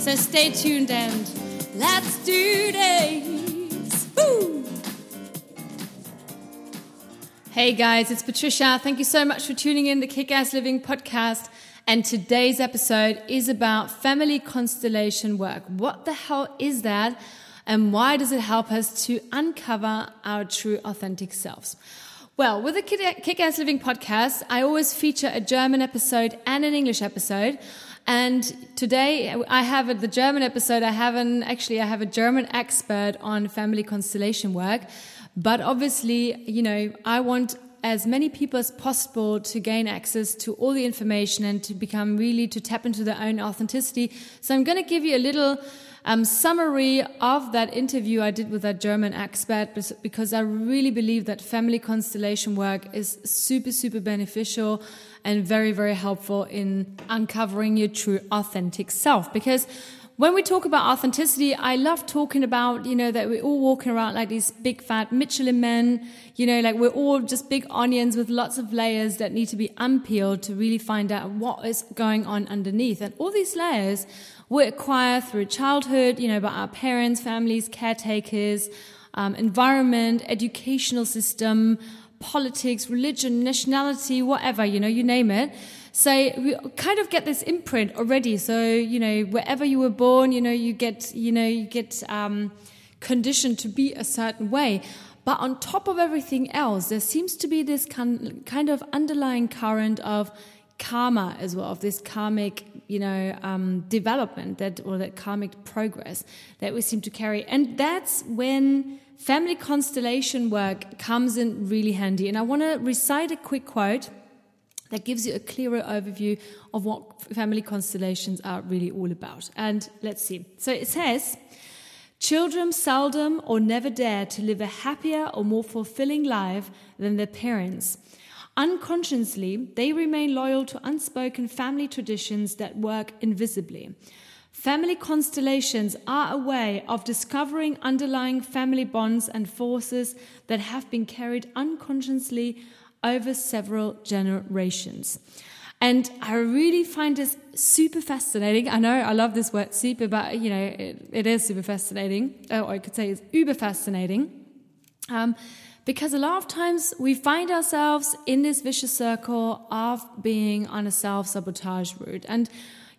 So stay tuned and let's do this. Woo! Hey guys, it's Patricia. Thank you so much for tuning in the Kick Ass Living podcast. And today's episode is about family constellation work. What the hell is that? And why does it help us to uncover our true authentic selves? Well, with the Kick Ass Living podcast, I always feature a German episode and an English episode. And today I have the German episode. I have an, actually, I have a German expert on family constellation work. But obviously, you know, I want as many people as possible to gain access to all the information and to become really to tap into their own authenticity. So I'm going to give you a little um, summary of that interview I did with that German expert because I really believe that family constellation work is super, super beneficial and very, very helpful in uncovering your true authentic self. Because when we talk about authenticity, I love talking about, you know, that we're all walking around like these big fat Michelin men, you know, like we're all just big onions with lots of layers that need to be unpeeled to really find out what is going on underneath. And all these layers we acquire through childhood, you know, by our parents, families, caretakers, um, environment, educational system, politics, religion, nationality, whatever, you know, you name it. So we kind of get this imprint already. So, you know, wherever you were born, you know, you get, you know, you get um, conditioned to be a certain way. But on top of everything else, there seems to be this kind of underlying current of karma as well, of this karmic, you know, um, development that or that karmic progress that we seem to carry. And that's when family constellation work comes in really handy. And I want to recite a quick quote that gives you a clearer overview of what family constellations are really all about. And let's see. So it says, Children seldom or never dare to live a happier or more fulfilling life than their parents. Unconsciously, they remain loyal to unspoken family traditions that work invisibly. Family constellations are a way of discovering underlying family bonds and forces that have been carried unconsciously over several generations. And I really find this super fascinating. I know I love this word super, but you know, it, it is super fascinating. Or I could say it's uber fascinating. Um, because a lot of times we find ourselves in this vicious circle of being on a self sabotage route. And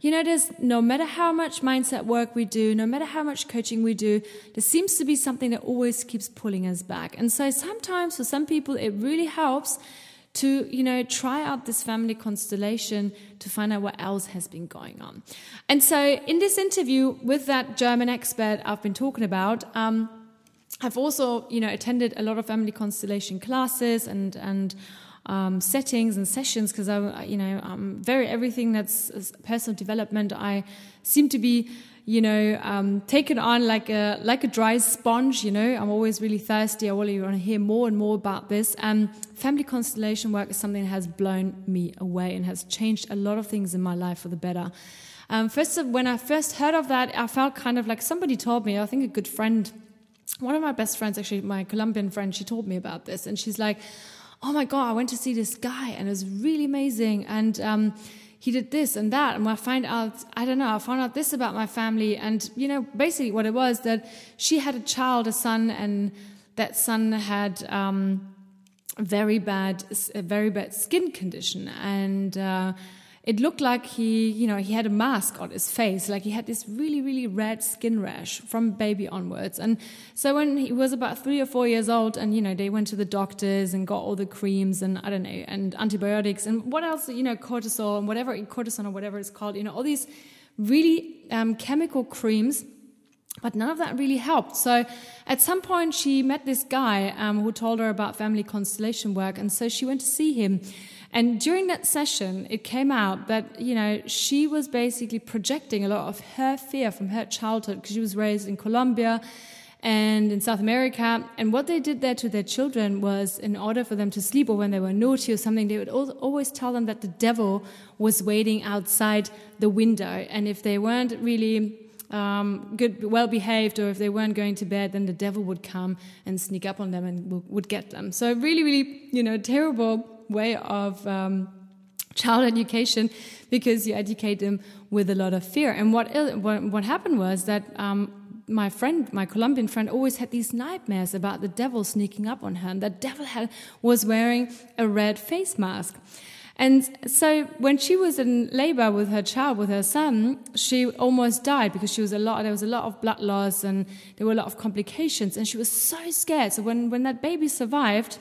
you know, there's no matter how much mindset work we do, no matter how much coaching we do, there seems to be something that always keeps pulling us back. And so sometimes for some people, it really helps to, you know, try out this family constellation to find out what else has been going on. And so in this interview with that German expert I've been talking about, um, I've also, you know, attended a lot of family constellation classes and, and, um, settings and sessions because I, you know, I'm very everything that's personal development. I seem to be, you know, um, taken on like a like a dry sponge. You know, I'm always really thirsty. I really want to hear more and more about this. And um, family constellation work is something that has blown me away and has changed a lot of things in my life for the better. Um, first, when I first heard of that, I felt kind of like somebody told me. I think a good friend, one of my best friends, actually, my Colombian friend, she told me about this, and she's like oh my God, I went to see this guy and it was really amazing. And um, he did this and that. And I find out, I don't know, I found out this about my family. And, you know, basically what it was that she had a child, a son, and that son had um, very bad, a very bad skin condition. And, uh, it looked like he, you know, he had a mask on his face, like he had this really, really red skin rash from baby onwards. And so when he was about three or four years old, and you know, they went to the doctors and got all the creams and I don't know, and antibiotics and what else, you know, cortisol and whatever, cortisone or whatever it's called, you know, all these really um, chemical creams But none of that really helped. So at some point, she met this guy um, who told her about family constellation work. And so she went to see him. And during that session, it came out that, you know, she was basically projecting a lot of her fear from her childhood because she was raised in Colombia and in South America. And what they did there to their children was, in order for them to sleep or when they were naughty or something, they would always tell them that the devil was waiting outside the window. And if they weren't really um, good, well behaved, or if they weren't going to bed, then the devil would come and sneak up on them and would get them. So really, really, you know, terrible way of um, child education because you educate them with a lot of fear. And what what, what happened was that. Um, my friend, my Colombian friend, always had these nightmares about the devil sneaking up on her, and the devil had, was wearing a red face mask. And so when she was in labor with her child, with her son, she almost died because she was a lot, there was a lot of blood loss and there were a lot of complications. And she was so scared. So when, when that baby survived,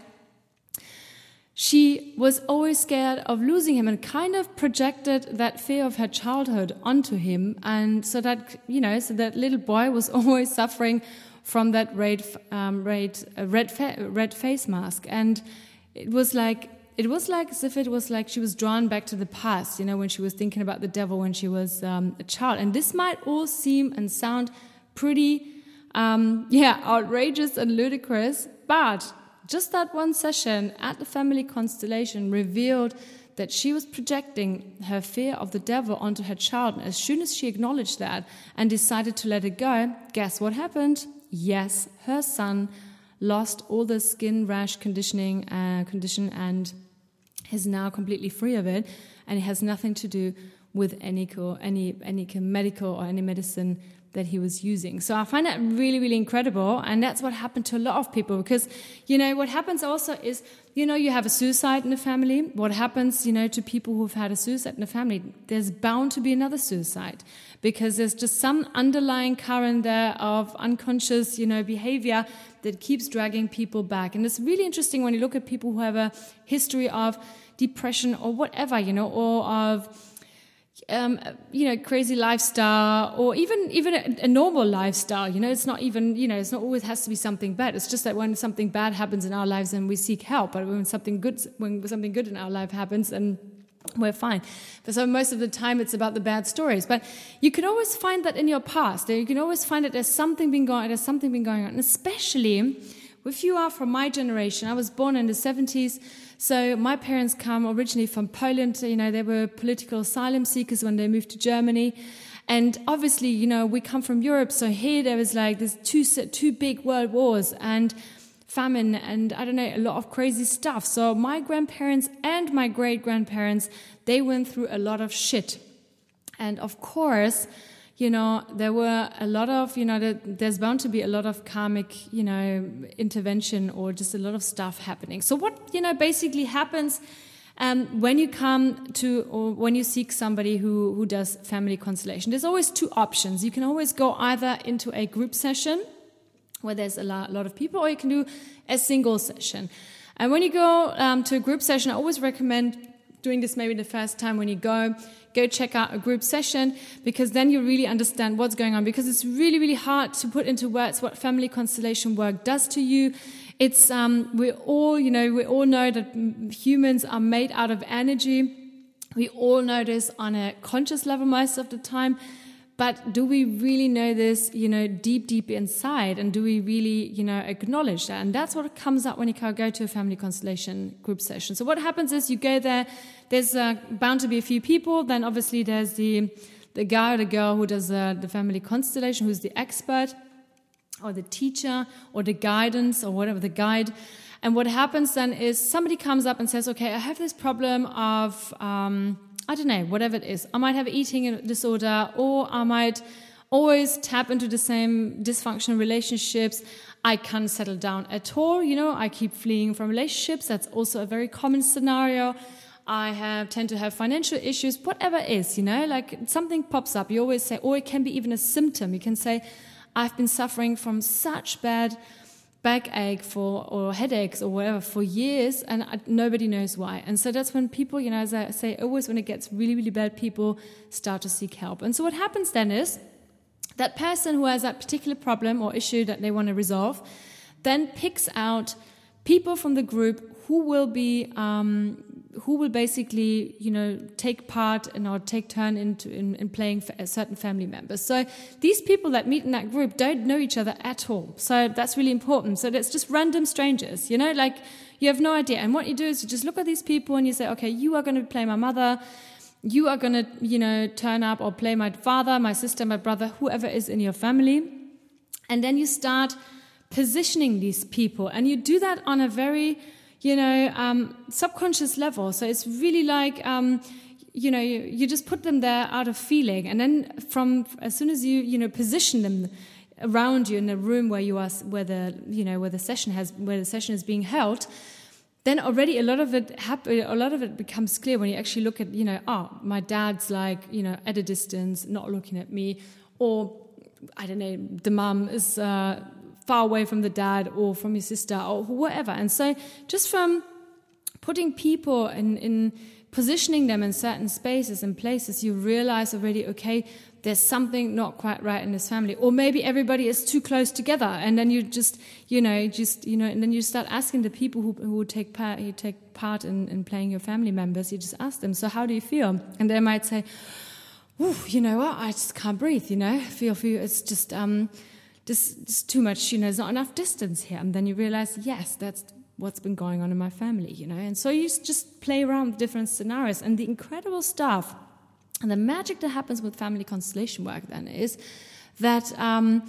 she was always scared of losing him and kind of projected that fear of her childhood onto him. And so that, you know, so that little boy was always suffering from that red, um, red, uh, red, fa red face mask. And it was like, it was like as if it was like she was drawn back to the past, you know, when she was thinking about the devil when she was um, a child. And this might all seem and sound pretty, um, yeah, outrageous and ludicrous, but just that one session at the family constellation revealed that she was projecting her fear of the devil onto her child. And as soon as she acknowledged that and decided to let it go, guess what happened? Yes, her son lost all the skin rash conditioning uh, condition and is now completely free of it, and it has nothing to do with any any any medical or any medicine that he was using. So I find that really, really incredible. And that's what happened to a lot of people because, you know, what happens also is, you know, you have a suicide in the family. What happens, you know, to people who've had a suicide in the family? There's bound to be another suicide because there's just some underlying current there of unconscious, you know, behavior that keeps dragging people back. And it's really interesting when you look at people who have a history of depression or whatever, you know, or of um, you know, crazy lifestyle, or even even a, a, normal lifestyle. You know, it's not even you know, it's not always has to be something bad. It's just that when something bad happens in our lives, then we seek help. But when something good when something good in our life happens, and we're fine. So most of the time it's about the bad stories. But you can always find that in your past. You can always find that there's something been going there's something been going on. And especially if you are from my generation, I was born in the 70s. So my parents come originally from Poland. You know, they were political asylum seekers when they moved to Germany. And obviously, you know, we come from Europe. So here there was like there's two, two big world wars. And famine and I don't know, a lot of crazy stuff. So my grandparents and my great grandparents, they went through a lot of shit. And of course, you know, there were a lot of, you know, there's bound to be a lot of karmic, you know, intervention or just a lot of stuff happening. So what, you know, basically happens um, when you come to or when you seek somebody who, who does family constellation, there's always two options. You can always go either into a group session where there's a lot, of people, or you can do a single session. And when you go um, to a group session, I always recommend doing this maybe the first time when you go go check out a group session because then you really understand what's going on. Because it's really really hard to put into words what family constellation work does to you. It's um, we all you know we all know that humans are made out of energy. We all know this on a conscious level most of the time but do we really know this, you know, deep, deep inside? And do we really, you know, acknowledge that? And that's what comes up when you go to a family constellation group session. So what happens is you go there, there's uh, bound to be a few people. Then obviously there's the, the guy or the girl who does uh, the family constellation, who's the expert or the teacher or the guidance or whatever, the guide. And what happens then is somebody comes up and says, okay, I have this problem of, um, I don't know, whatever it is. I might have eating disorder or I might always tap into the same dysfunctional relationships. I can't settle down at all. You know, I keep fleeing from relationships. That's also a very common scenario. I have tend to have financial issues, whatever it is, you know, like something pops up. You always say, or it can be even a symptom. You can say, I've been suffering from such bad backache for or headaches or whatever for years and I, nobody knows why. And so that's when people you know as i say always when it gets really really bad people start to seek help. And so what happens then is that person who has that particular problem or issue that they want to resolve then picks out people from the group who will be um, who will basically you know take part and or take turn into in, in playing for certain family members so these people that meet in that group don't know each other at all. So that's really important. So that's just random strangers you know like you have no idea. And what you do is you just look at these people and you say okay you are going to play my mother. You are going to you know turn up or play my father my sister my brother whoever is in your family. And then you start positioning these people. And you do that on a very you know, um, subconscious level. So it's really like, um, you know, you, you, just put them there out of feeling, and then from as soon as you, you know, position them around you in the room where you are, where the, you know, where the session has, where the session is being held, then already a lot of it happen, a lot of it becomes clear when you actually look at, you know, oh, my dad's like, you know, at a distance, not looking at me, or I don't know, the mum is. Uh, far away from the dad or from your sister or whatever. And so just from putting people in, in positioning them in certain spaces and places, you realize already, okay, there's something not quite right in this family. Or maybe everybody is too close together. And then you just, you know, just, you know, and then you start asking the people who, who take part, who take part in, in playing your family members, you just ask them, so how do you feel? And they might say, Ooh, you know what, I just can't breathe, you know, feel, feel it's just, um, this, this too much, you know, there's not enough distance here. And then you realize, yes, that's what's been going on in my family, you know. And so you just play around with different scenarios. And the incredible stuff and the magic that happens with family constellation work then is that um,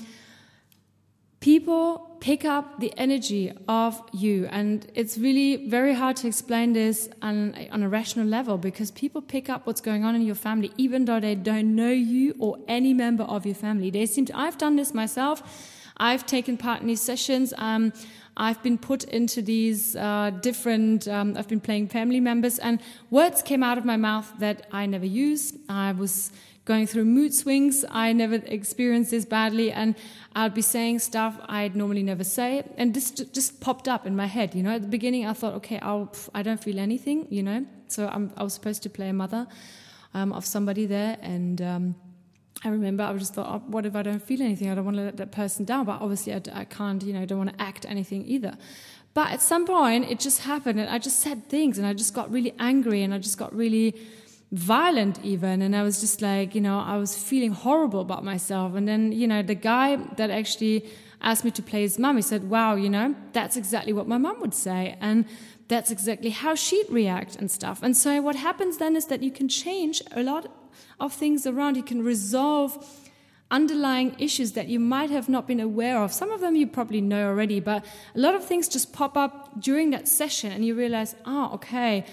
people pick up the energy of you. And it's really very hard to explain this on, on, a rational level because people pick up what's going on in your family, even though they don't know you or any member of your family. They seem to, I've done this myself. I've taken part in these sessions. Um, I've been put into these uh, different, um, I've been playing family members, and words came out of my mouth that I never use. I was going through mood swings. I never experienced this badly, and I'd be saying stuff I'd normally never say, and this just popped up in my head. You know, at the beginning, I thought, okay, I'll, I don't feel anything. You know, so I'm, i was supposed to play a mother um, of somebody there, and. Um, I remember I just thought, oh, what if I don't feel anything? I don't want to let that person down, but obviously I, I can't, you know, don't want to act anything either. But at some point, it just happened, and I just said things, and I just got really angry, and I just got really violent even and i was just like you know i was feeling horrible about myself. And then you know the guy that actually asked me to play his mum he said wow you know that's exactly what my mum would say and that's exactly how she'd react and stuff. And so what happens then is that you can change a lot of things around. You can resolve underlying issues that you might have not been aware of. Some of them you probably know already but a lot of things just pop up during that session and you realize oh okay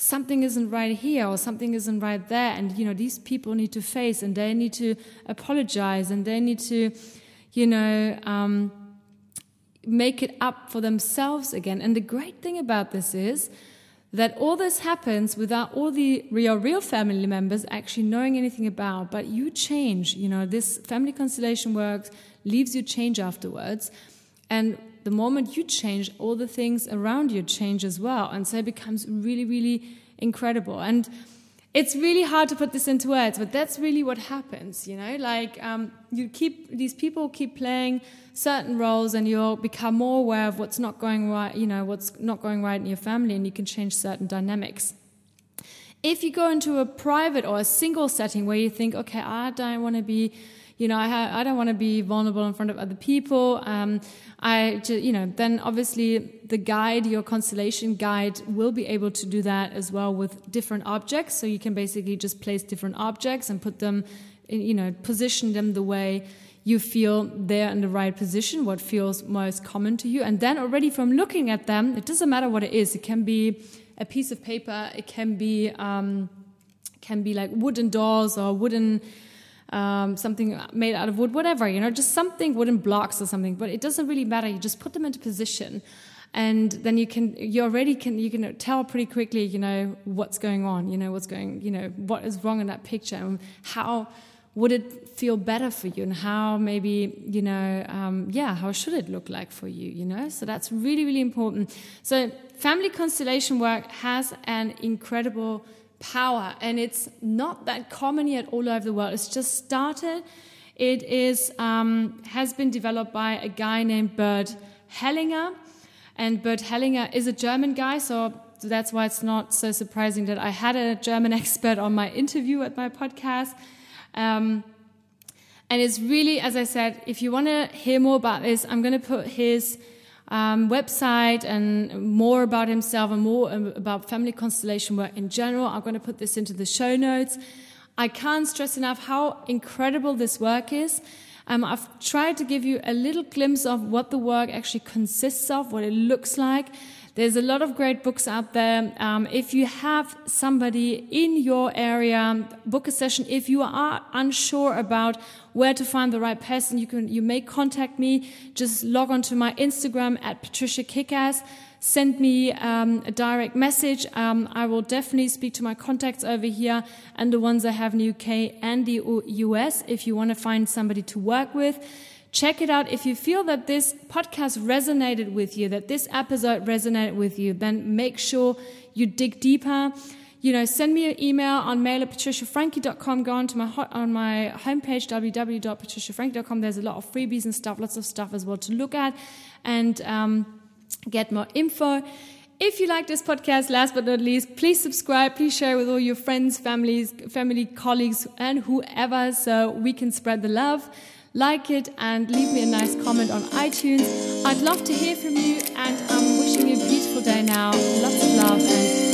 something isn't right here or something isn't right there. And you know these people need to face and they need to apologize and they need to you know um, make it up for themselves again. And the great thing about this is that all this happens without all the real real family members actually knowing anything about. But you change you know this family constellation works leaves you change afterwards. And the moment you change, all the things around you change as well. And so it becomes really, really incredible. And it's really hard to put this into words, but that's really what happens, you know? Like, um, you keep, these people keep playing certain roles and you'll become more aware of what's not going right, you know, what's not going right in your family and you can change certain dynamics. If you go into a private or a single setting where you think, okay, I don't want to be you know, I, I don't want to be vulnerable in front of other people. Um, I, you know, then obviously the guide, your constellation guide, will be able to do that as well with different objects. So you can basically just place different objects and put them, in, you know, position them the way you feel they're in the right position, what feels most common to you. And then already from looking at them, it doesn't matter what it is. It can be a piece of paper. It can be, um, can be like wooden doors or wooden, um, something made out of wood, whatever, you know, just something, wooden blocks or something. But it doesn't really matter. You just put them into position, and then you can, you already can, you can tell pretty quickly, you know, what's going on, you know, what's going, you know, what is wrong in that picture, and how would it feel better for you, and how maybe, you know, um, yeah, how should it look like for you, you know? So that's really, really important. So family constellation work has an incredible power. And it's not that common yet all over the world. It's just started It is um, has been developed by a guy named Bert Hellinger, and Bert Hellinger is a German guy, so that's why it's not so surprising that I had a German expert on my interview at my podcast. Um, and it's really, as I said, if you want to hear more about this, I'm going to put his um, website and more about himself and more about family constellation work in general. I'm going to put this into the show notes. I can't stress enough how incredible this work is. Um, I've tried to give you a little glimpse of what the work actually consists of, what it looks like. There's a lot of great books out there. Um, if you have somebody in your area, book a session. If you are unsure about where to find the right person, you can you may contact me. Just log on to my Instagram at Patricia Kickass. Send me um, a direct message. Um, I will definitely speak to my contacts over here and the ones I have in the UK and the US if you want to find somebody to work with. Check it out. If you feel that this podcast resonated with you, that this episode resonated with you, then make sure you dig deeper. You know, send me an email on mail at patriciafrankie.com. Go on to my on my homepage, www.patriciafrankie.com. There's a lot of freebies and stuff, lots of stuff as well to look at and um, get more info. If you like this podcast, last but not least, please subscribe. Please share with all your friends, families, family, colleagues, and whoever so we can spread the love like it and leave me a nice comment on iTunes. I'd love to hear from you and I'm wishing you a beautiful day now. Lots of love and